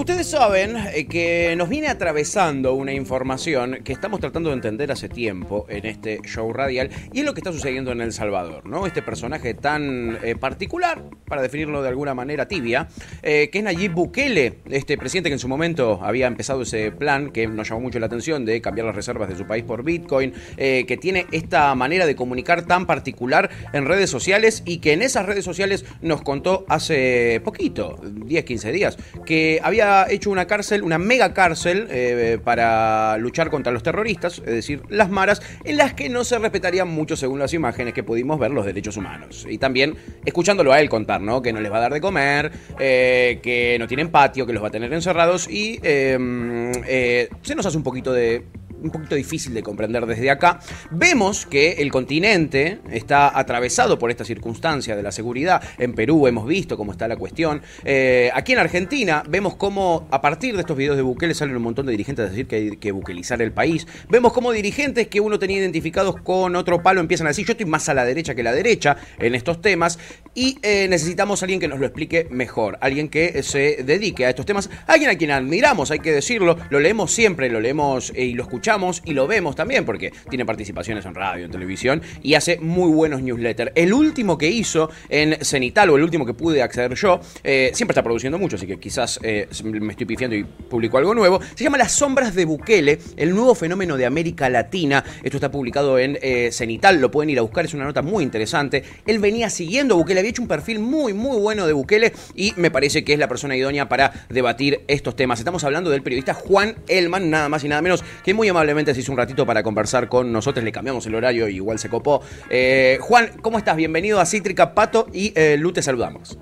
Ustedes saben eh, que nos viene atravesando una información que estamos tratando de entender hace tiempo en este show radial y es lo que está sucediendo en El Salvador, ¿no? Este personaje tan eh, particular, para definirlo de alguna manera tibia, eh, que es Nayib Bukele, este presidente que en su momento había empezado ese plan que nos llamó mucho la atención de cambiar las reservas de su país por Bitcoin, que tiene esta manera de comunicar tan particular en redes sociales y que en esas redes sociales nos contó hace poquito, 10, 15 días, que había hecho una cárcel, una mega cárcel eh, para luchar contra los terroristas, es decir, las maras, en las que no se respetarían mucho según las imágenes que pudimos ver los derechos humanos. Y también escuchándolo a él contar, ¿no? Que no les va a dar de comer, eh, que no tienen patio, que los va a tener encerrados y em, eh, se nos hace un poquito de un poquito difícil de comprender desde acá. Vemos que el continente está atravesado por esta circunstancia de la seguridad. En Perú hemos visto cómo está la cuestión. Eh, aquí en Argentina vemos cómo a partir de estos videos de Bukele salen un montón de dirigentes a decir que hay que buquelizar el país. Vemos cómo dirigentes que uno tenía identificados con otro palo empiezan a decir yo estoy más a la derecha que la derecha en estos temas y eh, necesitamos a alguien que nos lo explique mejor, alguien que se dedique a estos temas, alguien a quien admiramos, hay que decirlo, lo leemos siempre, lo leemos eh, y lo escuchamos y lo vemos también porque tiene participaciones en radio, en televisión y hace muy buenos newsletters. El último que hizo en Cenital o el último que pude acceder yo, eh, siempre está produciendo mucho, así que quizás eh, me estoy pifiando y publico algo nuevo. Se llama Las sombras de Bukele, el nuevo fenómeno de América Latina. Esto está publicado en eh, Cenital, lo pueden ir a buscar, es una nota muy interesante. Él venía siguiendo Bukele, había hecho un perfil muy, muy bueno de Bukele y me parece que es la persona idónea para debatir estos temas. Estamos hablando del periodista Juan Elman, nada más y nada menos, que muy amable amablemente se hizo un ratito para conversar con nosotros. Le cambiamos el horario y igual se copó. Eh, Juan, ¿cómo estás? Bienvenido a Cítrica Pato y eh, Lu, te saludamos.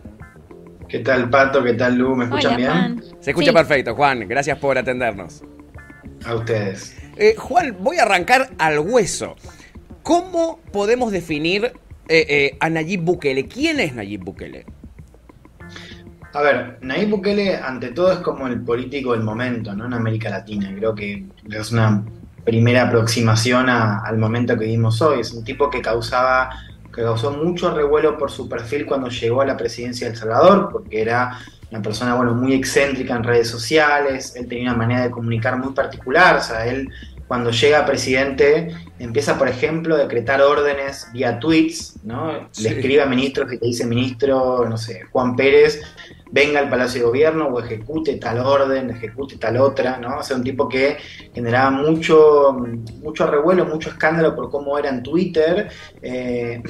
¿Qué tal, Pato? ¿Qué tal, Lu? ¿Me escuchan bien? Se escucha perfecto, Juan. Gracias por atendernos. A ustedes. Eh, Juan, voy a arrancar al hueso. ¿Cómo podemos definir a Nayib Bukele? ¿Quién es Nayib Bukele? A ver, Nayib Bukele ante todo es como el político del momento, ¿no? En América Latina. Creo que es una primera aproximación al momento que vivimos hoy. Es un tipo que causaba, que causó mucho revuelo por su perfil cuando llegó a la presidencia de El Salvador, porque era una persona, bueno, muy excéntrica en redes sociales, él tenía una manera de comunicar muy particular, o sea, él cuando llega presidente empieza, por ejemplo, a decretar órdenes vía tweets, ¿no? Le escribe a ministros que le dice ministro, no sé, Juan Pérez, venga al Palacio de Gobierno o ejecute tal orden, ejecute tal otra, ¿no? O sea, un tipo que generaba mucho, mucho revuelo, mucho escándalo por cómo era en Twitter. Eh,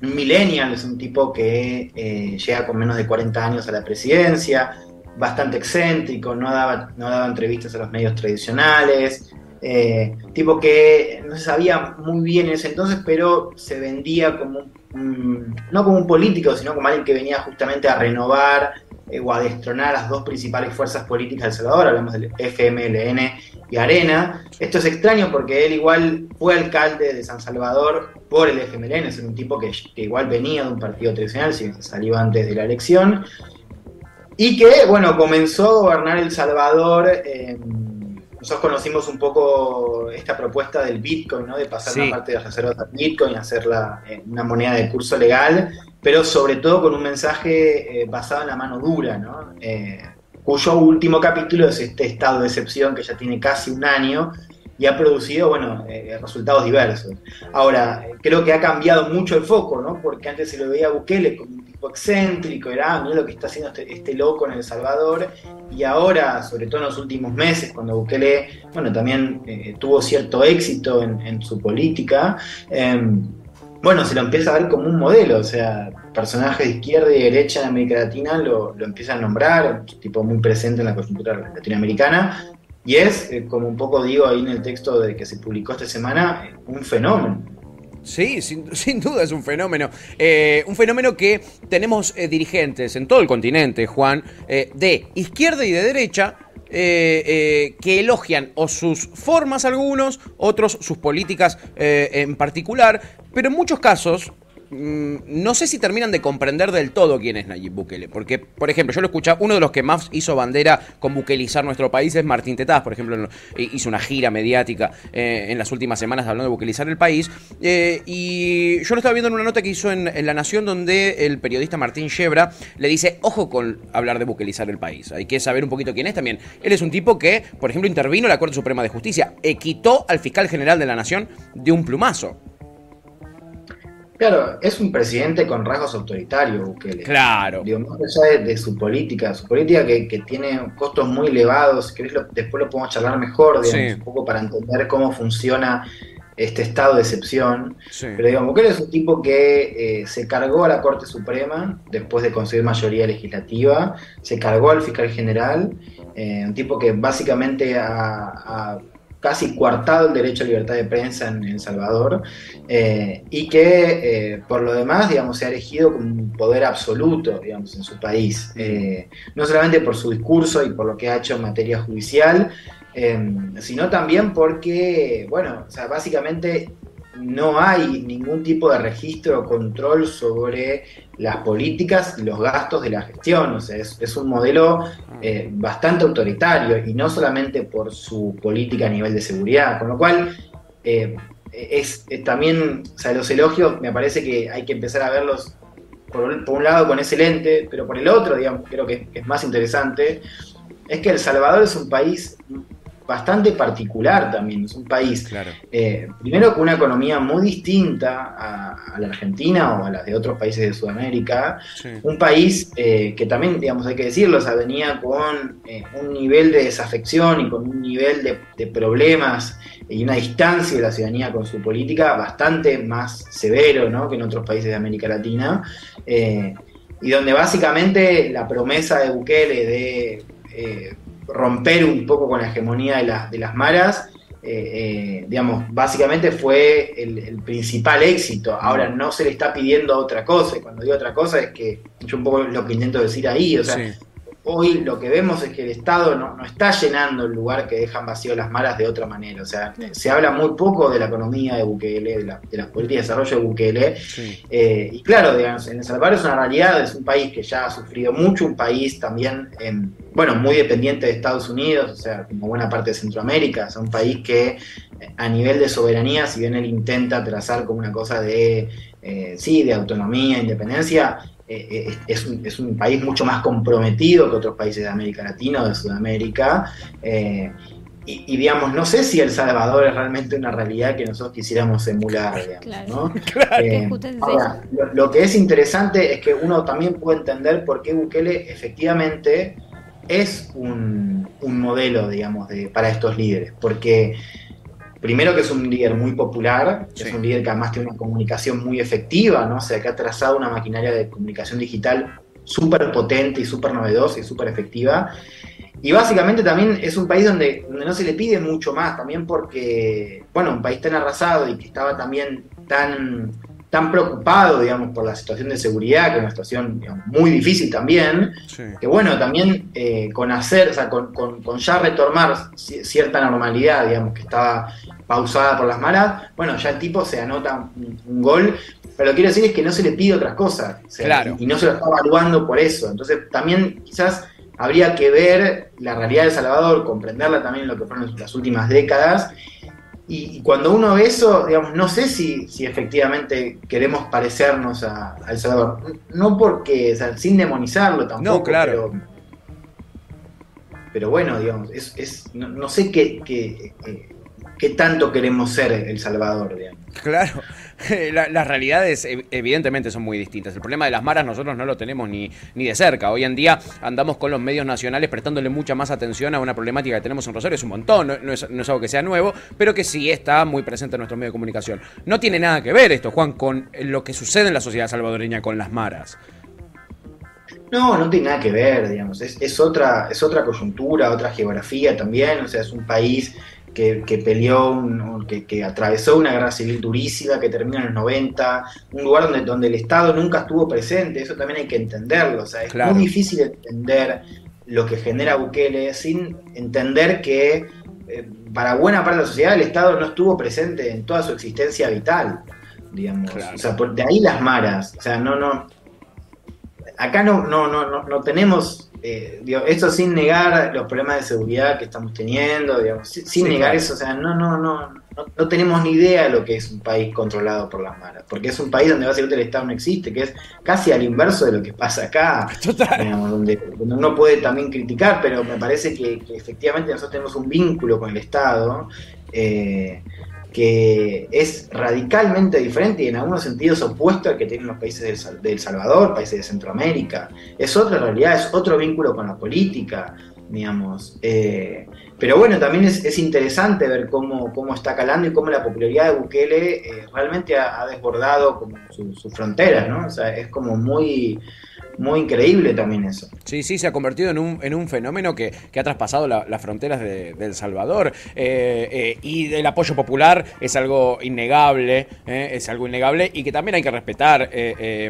millennial es un tipo que eh, llega con menos de 40 años a la presidencia, bastante excéntrico, no daba, no daba entrevistas a los medios tradicionales, eh, tipo que no se sabía muy bien en ese entonces, pero se vendía como no como un político, sino como alguien que venía justamente a renovar eh, o a destronar las dos principales fuerzas políticas del Salvador, hablamos del FMLN y Arena. Esto es extraño porque él igual fue alcalde de San Salvador por el FMLN, es un tipo que, igual venía de un partido tradicional, si salió antes de la elección, y que, bueno, comenzó a gobernar El Salvador. Nosotros conocimos un poco esta propuesta del Bitcoin, ¿no? De pasar una parte de las reservas a Bitcoin, hacerla una moneda de curso legal, pero sobre todo con un mensaje eh, basado en la mano dura, ¿no? Eh, cuyo último capítulo es este estado de excepción que ya tiene casi un año y ha producido, bueno, eh, resultados diversos. Ahora, creo que ha cambiado mucho el foco, ¿no? Porque antes se lo veía a Bukele como un tipo excéntrico, era, ah, mira lo que está haciendo este, este, loco en El Salvador, y ahora, sobre todo en los últimos meses, cuando Bukele, bueno, también tuvo cierto éxito en, en su política, em, bueno, se lo empieza a ver como un modelo, o sea, personajes de izquierda y derecha en América Latina lo, lo empiezan a nombrar, tipo muy presente en la coyuntura latinoamericana, y es, eh, como un poco digo ahí en el texto de que se publicó esta semana, un fenómeno. Sí, sin, duda es un fenómeno. Eh, un fenómeno que tenemos eh, dirigentes en todo el continente, Juan, de izquierda y de derecha, que elogian o sus formas algunos, otros sus políticas en particular, pero en muchos casos no sé si terminan de comprender del todo quién es Nayib Bukele. Porque, por ejemplo, yo lo escuché, uno de los que más hizo bandera con bukelizar nuestro país es Martín Tetaz, por ejemplo, hizo una gira mediática eh, en las últimas semanas hablando de bukelizar el país. Eh, y yo lo estaba viendo en una nota que hizo en, La Nación donde el periodista Martín Shebra le dice, ojo con hablar de bukelizar el país. Hay que saber un poquito quién es también. Él es un tipo que, por ejemplo, intervino en la Corte Suprema de Justicia, e quitó al fiscal general de la Nación de un plumazo. Claro, es un presidente con rasgos autoritarios, Bukele. Claro. Digo, más allá de, su política, su política que, tiene costos muy elevados, que después lo podemos charlar mejor, digamos, un poco para entender cómo funciona este estado de excepción. Pero digamos, Bukele es un tipo que eh, se cargó a la Corte Suprema después de conseguir mayoría legislativa, se cargó al fiscal general, eh, un tipo que básicamente ha casi coartado el derecho a libertad de prensa en El Salvador eh, y que eh, por lo demás, digamos, se ha elegido como un poder absoluto, digamos, en su país, eh, no solamente por su discurso y por lo que ha hecho en materia judicial, sino también porque, bueno, o sea, básicamente no hay ningún tipo de registro o control sobre las políticas y los gastos de la gestión. O sea, es, un modelo eh, bastante autoritario y no solamente por su política a nivel de seguridad. Con lo cual, eh, es, también, o sea, los elogios me parece que hay que empezar a verlos por, un lado con ese lente, pero por el otro, digamos, creo que es más interesante, es que El Salvador es un país bastante particular también. Es un país, eh, primero con una economía muy distinta a, la Argentina o a las de otros países de Sudamérica. Un país eh, que también, digamos, hay que decirlo, o venía con eh, un nivel de desafección y con un nivel de, problemas y una distancia de la ciudadanía con su política bastante más severo ¿no? que en otros países de América Latina. y donde básicamente la promesa de Bukele de romper un poco con la hegemonía de, de las maras, eh, eh, digamos, básicamente fue el, principal éxito. Ahora no se le está pidiendo otra cosa, y cuando digo otra cosa es que yo un poco lo que intento decir ahí, o sea, hoy lo que vemos es que el Estado no, está llenando el lugar que dejan vacío las malas de otra manera. O sea, se habla muy poco de la economía de Bukele, de, las políticas de desarrollo de Bukele. Eh, y claro, digamos, en El Salvador es una realidad, es un país que ya ha sufrido mucho, un país también, bueno, muy dependiente de Estados Unidos, o sea, como buena parte de Centroamérica, es un país que a nivel de soberanía, si bien él intenta trazar como una cosa de, eh, sí, de autonomía, independencia, eh, eh, es, un, es, un, país mucho más comprometido que otros países de América Latina o de Sudamérica. Eh, y, digamos, no sé si El Salvador es realmente una realidad que nosotros quisiéramos emular. ¿no? lo, que es interesante es que uno también puede entender por qué Bukele efectivamente es un, un modelo, digamos, de, para estos líderes. Porque primero que es un líder muy popular, es un líder que además tiene una comunicación muy efectiva, ¿no? O sea, que ha trazado una maquinaria de comunicación digital súper potente y súper novedosa y súper efectiva. Y básicamente también es un país donde, donde no se le pide mucho más, también porque, bueno, un país tan arrasado y que estaba también tan tan preocupado, digamos, por la situación de seguridad, que es una situación muy difícil también, que bueno, también eh, con hacer, o sea, con, ya retomar cierta normalidad, digamos, que estaba pausada por las malas, bueno, ya el tipo se anota un, gol, pero lo que quiero decir es que no se le pide otras cosas, claro. y, no se lo está evaluando por eso, entonces también quizás habría que ver la realidad de Salvador, comprenderla también en lo que fueron las últimas décadas, y, cuando uno ve eso, digamos, no sé si, si efectivamente queremos parecernos a, El Salvador. No porque, o sea, sin demonizarlo tampoco. No, claro. Pero, bueno, digamos, es, es no, sé qué, qué, eh, qué tanto queremos ser El Salvador, digamos. Claro, las realidades evidentemente son muy distintas. El problema de las maras nosotros no lo tenemos ni, ni de cerca. Hoy en día andamos con los medios nacionales prestándole mucha más atención a una problemática que tenemos en Rosario. Es un montón, no, es, algo que sea nuevo, pero que sí está muy presente en nuestro medio de comunicación. No tiene nada que ver esto, Juan, con lo que sucede en la sociedad salvadoreña con las maras. No, no tiene nada que ver, digamos. Es, es, otra, es otra coyuntura, otra geografía también. O sea, es un país que, peleó, que, atravesó una guerra civil durísima que terminó en los 90, un lugar donde, donde el Estado nunca estuvo presente, eso también hay que entenderlo, o sea, es muy difícil entender lo que genera Bukele sin entender que eh, para buena parte de la sociedad el Estado no estuvo presente en toda su existencia vital. digamos. O sea, de ahí las maras. O sea, no, no. Acá no, no, no, no, tenemos. Eh, esto sin negar los problemas de seguridad que estamos teniendo, digamos, sin, negar eso, o sea, no, no, no, no, tenemos ni idea de lo que es un país controlado por las maras, porque es un país donde básicamente el Estado no existe, que es casi al inverso de lo que pasa acá, donde, uno puede también criticar, pero me parece que, efectivamente nosotros tenemos un vínculo con el Estado. Eh, que es radicalmente diferente y en algunos sentidos opuesto al que tienen los países del, del, Salvador, países de Centroamérica. Es otra realidad, es otro vínculo con la política, digamos. Eh, pero bueno, también es, interesante ver cómo, cómo, está calando y cómo la popularidad de Bukele eh, realmente ha, desbordado sus fronteras, ¿no? O sea, es como muy muy increíble también eso. Sí, sí, se ha convertido en un, en un fenómeno que, ha traspasado las fronteras de, El Salvador. Eh, eh, y el apoyo popular es algo innegable, eh, es algo innegable y que también hay que respetar,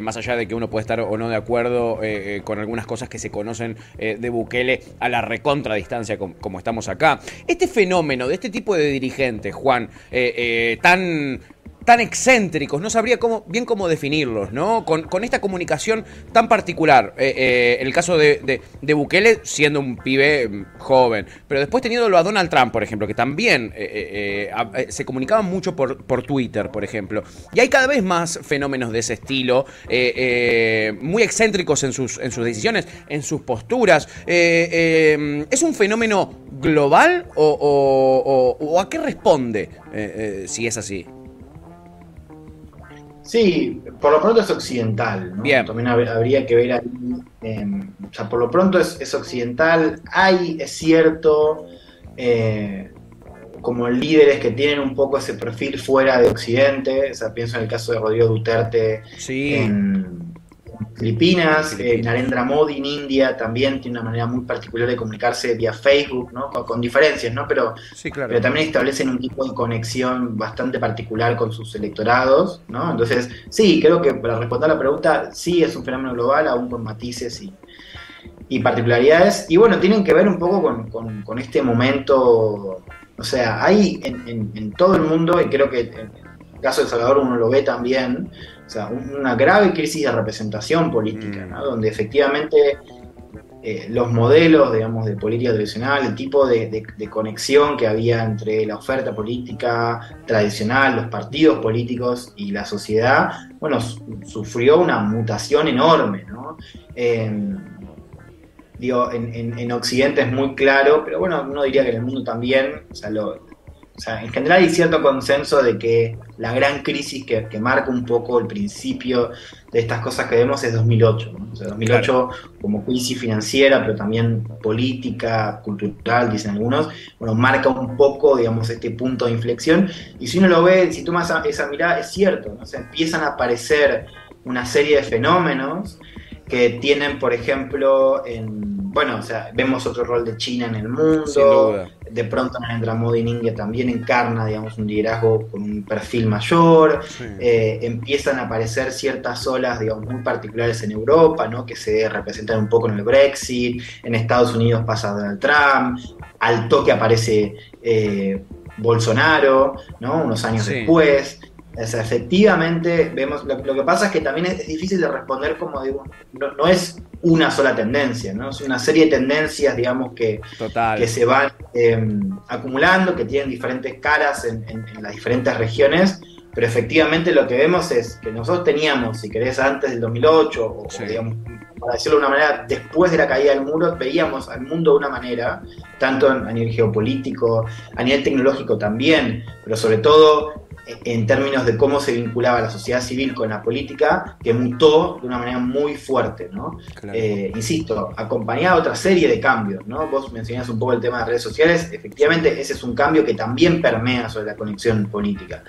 más allá de que uno puede estar o no de acuerdo con algunas cosas que se conocen de Bukele a la recontra distancia como, estamos acá. Este fenómeno de este tipo de dirigentes, Juan, tan tan excéntricos, no sabría bien cómo definirlos, ¿no? Con, esta comunicación tan particular. Eh, eh, el caso de, Bukele siendo un pibe mm, joven, pero después teniéndolo a Donald Trump, por ejemplo, que también eh, se comunicaban mucho por, por, Twitter, por ejemplo. Y hay cada vez más fenómenos de ese estilo, muy excéntricos en sus, en sus decisiones, en sus posturas. ¿Es un fenómeno global o a qué responde si es así? Sí, por lo pronto es occidental, ¿no? También habría que ver ahí, em, o sea, por lo pronto es, occidental, hay, es cierto, eh, como líderes que tienen un poco ese perfil fuera de Occidente, o sea, pienso en el caso de Rodrigo Duterte sí. en, Filipinas, eh, Narendra Modi en India también tiene una manera muy particular de comunicarse vía Facebook, ¿no? con, diferencias, ¿no? Pero, pero también establecen un tipo de conexión bastante particular con sus electorados, ¿no? Entonces, sí, creo que para responder a la pregunta, sí es un fenómeno global, aún con matices y, y particularidades. Y bueno, tienen que ver un poco con, con, este momento, o sea, hay en, en, todo el mundo, y creo que en el caso de El Salvador uno lo ve también, o sea, una grave crisis de representación política, mm. donde efectivamente eh, los modelos, digamos, de política tradicional, el tipo de, conexión que había entre la oferta política tradicional, los partidos políticos y la sociedad, bueno, sufrió una mutación enorme, ¿no? digo, en, en, Occidente es muy claro, pero bueno, uno diría que en el mundo también, o sea, lo, o sea, en general hay cierto consenso de que la gran crisis que, marca un poco el principio de estas cosas que vemos es 2008. ¿no? O sea, 2008 como crisis financiera, pero también política, cultural, dicen algunos, bueno, marca un poco, digamos, este punto de inflexión. Y si uno lo ve, si tomas esa mirada, es cierto, ¿no? o sea, empiezan a aparecer una serie de fenómenos que tienen, por ejemplo, en, bueno, o sea, vemos otro rol de China en el mundo, de pronto Narendra Modi en India también encarna, digamos, un liderazgo con un perfil mayor, eh, empiezan a aparecer ciertas olas, digamos, muy particulares en Europa, ¿no? Que se representan un poco en el Brexit, en Estados Unidos pasa Donald Trump, al toque aparece eh, Bolsonaro, ¿no? Unos años después. O sea, efectivamente, vemos, lo, que pasa es que también es, difícil de responder como digo, no, es una sola tendencia, ¿no? Es una serie de tendencias, digamos, que, que se van em, acumulando, que tienen diferentes caras en, las diferentes regiones, pero efectivamente lo que vemos es que nosotros teníamos, si querés, antes del 2008, o, digamos, para decirlo de una manera, después de la caída del muro, veíamos al mundo de una manera, tanto a nivel geopolítico, a nivel tecnológico también, pero sobre todo en términos de cómo se vinculaba la sociedad civil con la política, que mutó de una manera muy fuerte, ¿no? Eh, insisto, acompañada de otra serie de cambios, ¿no? Vos mencionás un poco el tema de redes sociales, efectivamente ese es un cambio que también permea sobre la conexión política.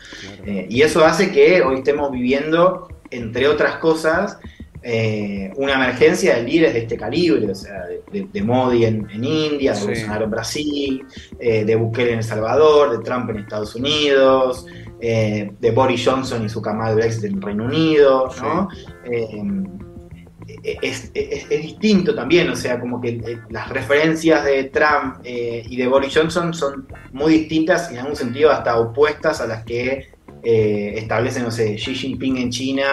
Eh, y eso hace que hoy estemos viviendo, entre otras cosas, eh, una emergencia de líderes de este calibre, o sea, de, Modi en, India, de Bolsonaro en Brasil, de Bukele en El Salvador, de Trump en Estados Unidos, eh, de Boris Johnson y su camada de Brexit en Reino Unido, ¿no? Eh, es, distinto también, o sea, como que eh, las referencias de Trump y de Boris Johnson son muy distintas y en algún sentido hasta opuestas a las que eh, establece, no sé, Xi Jinping en China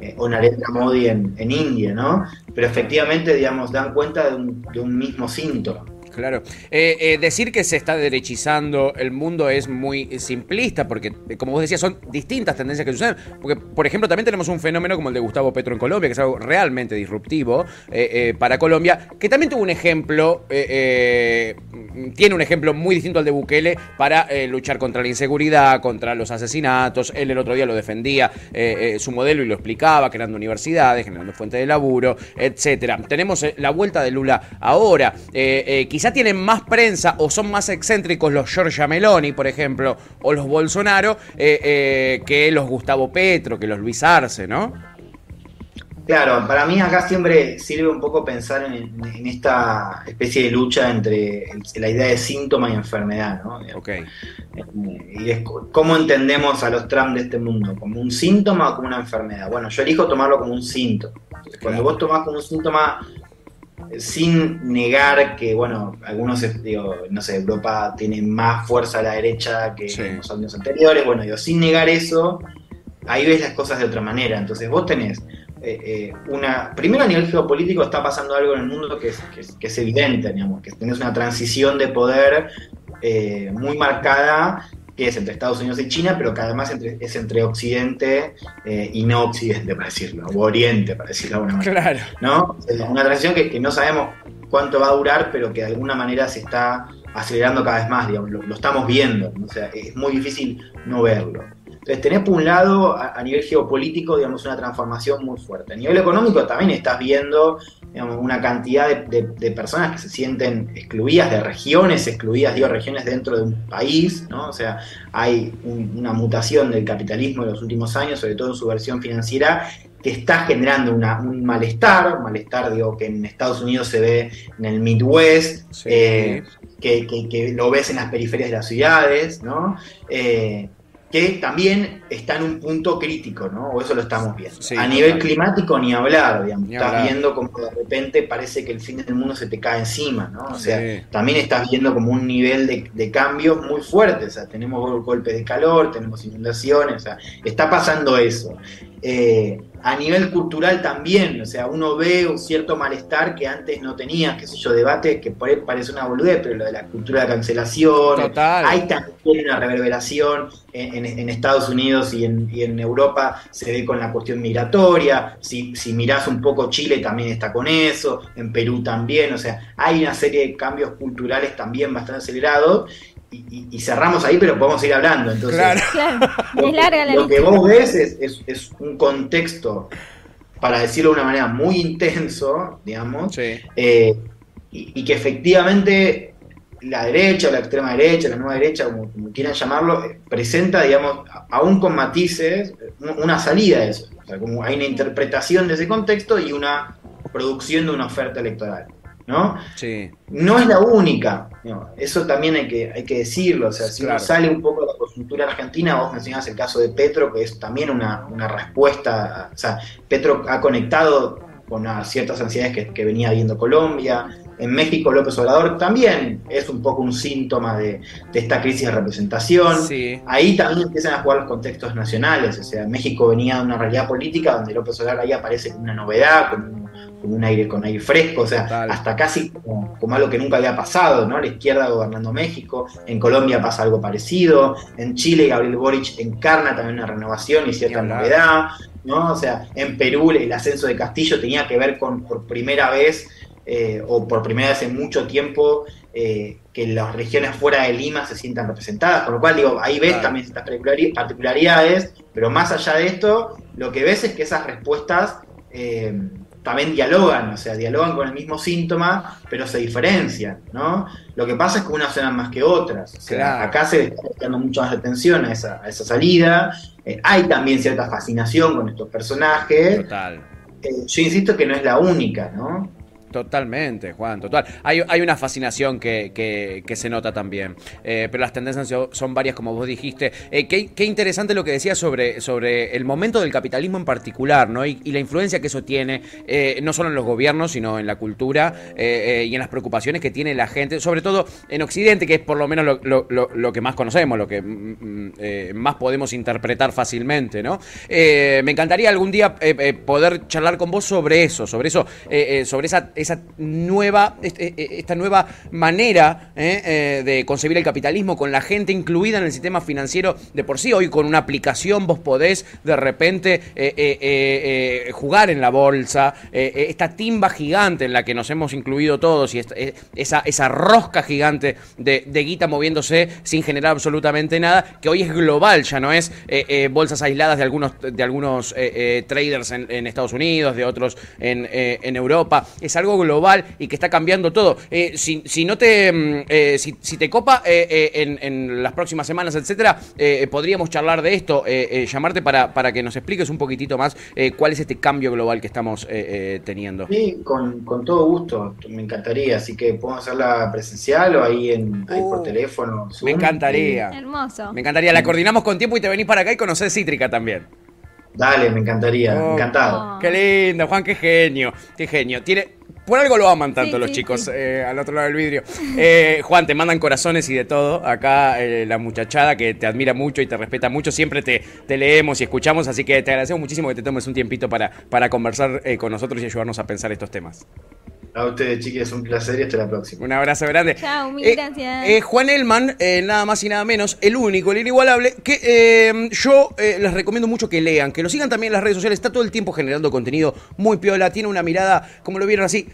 eh, o Narendra Modi en, en, India, ¿no? Pero efectivamente, digamos, dan cuenta de un, de un mismo síntoma. Claro. Eh, eh, decir que se está derechizando el mundo es muy simplista, porque, eh, como vos decías, son distintas tendencias que suceden. Porque, por ejemplo, también tenemos un fenómeno como el de Gustavo Petro en Colombia, que es algo realmente disruptivo para Colombia, que también tuvo un ejemplo, tiene un ejemplo muy distinto al de Bukele para luchar contra la inseguridad, contra los asesinatos. Él el otro día lo defendía su modelo y lo explicaba, creando universidades, generando fuentes de laburo, etcétera. Tenemos la vuelta de Lula ahora. quizás ya tienen más prensa o son más excéntricos los Giorgia Meloni, por ejemplo, o los Bolsonaro, eh, eh, que los Gustavo Petro, que los Luis Arce, ¿no? Claro, para mí acá siempre sirve un poco pensar en, esta especie de lucha entre la idea de síntoma y enfermedad, ¿no? Ok. Eh, y es cómo entendemos a los Trump de este mundo, como un síntoma o como una enfermedad. Bueno, yo elijo tomarlo como un síntoma. Cuando vos tomás como un síntoma sin negar que, bueno, algunos, digo, no sé, Europa tiene más fuerza a la derecha que en los años anteriores, bueno, digo, sin negar eso, ahí ves las cosas de otra manera. Entonces vos tenés eh, eh, una... Primero a nivel geopolítico está pasando algo en el mundo que es, que es, evidente, digamos, que tenés una transición de poder eh, muy marcada que es entre Estados Unidos y China, pero que además es entre Occidente eh, y no Occidente, para decirlo, o Oriente, para decirlo de alguna manera. Claro. ¿no? Una transición que, no sabemos cuánto va a durar, pero que de alguna manera se está acelerando cada vez más, digamos, lo, estamos viendo, o sea, es muy difícil no verlo. Entonces tenés por un lado, a, nivel geopolítico, digamos, una transformación muy fuerte. A nivel económico también estás viendo digamos, una cantidad de, personas que se sienten excluidas de regiones, excluidas, digo, regiones dentro de un país, ¿no? O sea, hay una mutación del capitalismo en los últimos años, sobre todo en su versión financiera, que está generando un malestar, un malestar, digo, que en Estados Unidos se ve en el Midwest, eh, que, lo ves en las periferias de las ciudades, ¿no? Eh, que también está en un punto crítico, ¿no? O eso lo estamos viendo. a nivel climático ni hablar, digamos. estás viendo como de repente parece que el fin del mundo se te cae encima, ¿no? O sea, también estás viendo como un nivel de, de cambios muy fuerte. O sea, tenemos golpes de calor, tenemos inundaciones, o sea, está pasando eso. Eh, a nivel cultural también, o sea, uno ve un cierto malestar que antes no tenía, qué sé yo, debate que por ahí parece una boludez, pero lo de la cultura de cancelación, hay también una reverberación en, Estados Unidos y en, Europa se ve con la cuestión migratoria, si, si mirás un poco Chile también está con eso, en Perú también, o sea, hay una serie de cambios culturales también bastante acelerados y, cerramos ahí, pero podemos ir hablando. Entonces, claro. lo, que vos ves es, un contexto, para decirlo de una manera muy intenso, digamos, eh, y, que efectivamente la derecha o la extrema derecha, la nueva derecha, como, quieran llamarlo, eh, presenta, digamos, aún con matices, una salida de eso. O sea, como hay una interpretación de ese contexto y una producción de una oferta electoral. ¿No? Sí. No es la única, eso también hay que, hay que decirlo, o sea, si uno sale un poco de la coyuntura argentina, vos mencionás el caso de Petro, que es también una, respuesta, o sea, Petro ha conectado con ciertas ansiedades que, venía viendo Colombia, en México López Obrador también es un poco un síntoma de, esta crisis de representación. Ahí también empiezan a jugar los contextos nacionales. O sea, México venía de una realidad política donde López Obrador ahí aparece como una novedad, como un aire con aire fresco, o sea, hasta casi como, algo que nunca había pasado, ¿no? La izquierda gobernando México, en Colombia pasa algo parecido, en Chile Gabriel Boric encarna también una renovación y cierta novedad, ¿no? O sea, en Perú el ascenso de Castillo tenía que ver con por primera vez eh, o por primera vez en mucho tiempo eh, que las regiones fuera de Lima se sientan representadas, con lo cual digo, ahí ves también estas particularidades, pero más allá de esto, lo que ves es que esas respuestas eh, también dialogan, o sea, dialogan con el mismo síntoma, pero se diferencian, ¿no? Lo que pasa es que unas suenan más que otras. O sea, acá se está prestando mucho más atención a esa, a esa salida. Eh, hay también cierta fascinación con estos personajes. Total. Eh, yo insisto que no es la única, ¿no? Totalmente, Juan, total. Hay, hay una fascinación que, que, se nota también, eh, pero las tendencias son varias, como vos dijiste. Eh, qué, qué, interesante lo que decías sobre, sobre el momento del capitalismo en particular, ¿no? Y, la influencia que eso tiene, eh, no solo en los gobiernos, sino en la cultura y en las preocupaciones que tiene la gente, sobre todo en Occidente, que es por lo menos lo, lo, lo que más conocemos, lo que mm, mm, más podemos interpretar fácilmente, ¿no? me encantaría algún día poder charlar con vos sobre eso, sobre eso, sobre esa esa nueva, e, e, esta nueva manera eh, eh, de concebir el capitalismo con la gente incluida en el sistema financiero de por sí. Hoy con una aplicación vos podés de repente eh, jugar en la bolsa, esta timba gigante en la que nos hemos incluido todos y esa, esa rosca gigante de, guita moviéndose sin generar absolutamente nada, que hoy es global, ya no es bolsas aisladas de algunos, de algunos traders en, Estados Unidos, de otros en, en Europa. Es algo global y que está cambiando todo. Eh, si, no te, mm, eh, si, te copa eh, en, las próximas semanas, etcétera, podríamos charlar de esto, llamarte para, para que nos expliques un poquitito más cuál es este cambio global que estamos teniendo. Sí, con, todo gusto, me encantaría. Así que podemos hacerla presencial o ahí, en, por uh, teléfono. Me encantaría. Hermoso. Me encantaría. La coordinamos con tiempo y te venís para acá y conoces Cítrica también. Dale, me encantaría, oh, encantado. Qué lindo, Juan, qué genio, qué genio. Tiene, por algo lo aman tanto los chicos eh, al otro lado del vidrio. Eh, Juan, te mandan corazones y de todo. Acá eh, la muchachada que te admira mucho y te respeta mucho, siempre te, te, leemos y escuchamos, así que te agradecemos muchísimo que te tomes un tiempito para, para conversar con nosotros y ayudarnos a pensar estos temas. A ustedes, chiquis, un placer y hasta la próxima. Un abrazo grande. Chao, mil eh, gracias. Eh, Juan Elman, eh, nada más y nada menos, el único, el inigualable, que yo les recomiendo mucho que lean, que lo sigan también en las redes sociales. Está todo el tiempo generando contenido muy piola, tiene una mirada, como lo vieron así,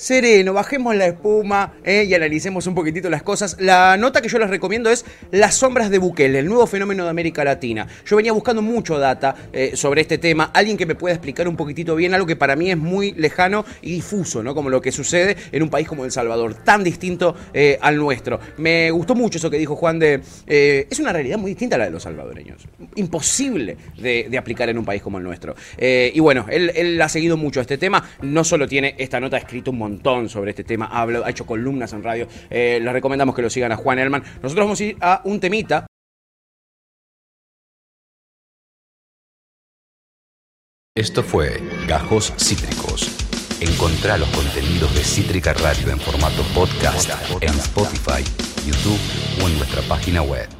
sereno, bajemos la espuma eh, y analicemos un poquitito las cosas. La nota que yo les recomiendo es Las sombras de Bukele, el nuevo fenómeno de América Latina. Yo venía buscando mucho data eh, sobre este tema, alguien que me pueda explicar un poquitito bien algo que para mí es muy lejano y difuso, ¿no? Como lo que sucede en un país como El Salvador, tan distinto eh, al nuestro. Me gustó mucho eso que dijo Juan de... es una realidad muy distinta a la de los salvadoreños. Imposible de, aplicar en un país como el nuestro. y bueno, él, ha seguido mucho este tema, no solo tiene esta nota escrito un montón, montón sobre este tema, ha, ha hecho columnas en radio. Eh, les recomendamos que lo sigan a Juan Elman. Nosotros vamos a ir a un temita. Esto fue Gajos Cítricos. Encontrá los contenidos de Cítrica Radio en formato podcast en Spotify, YouTube o en nuestra página web.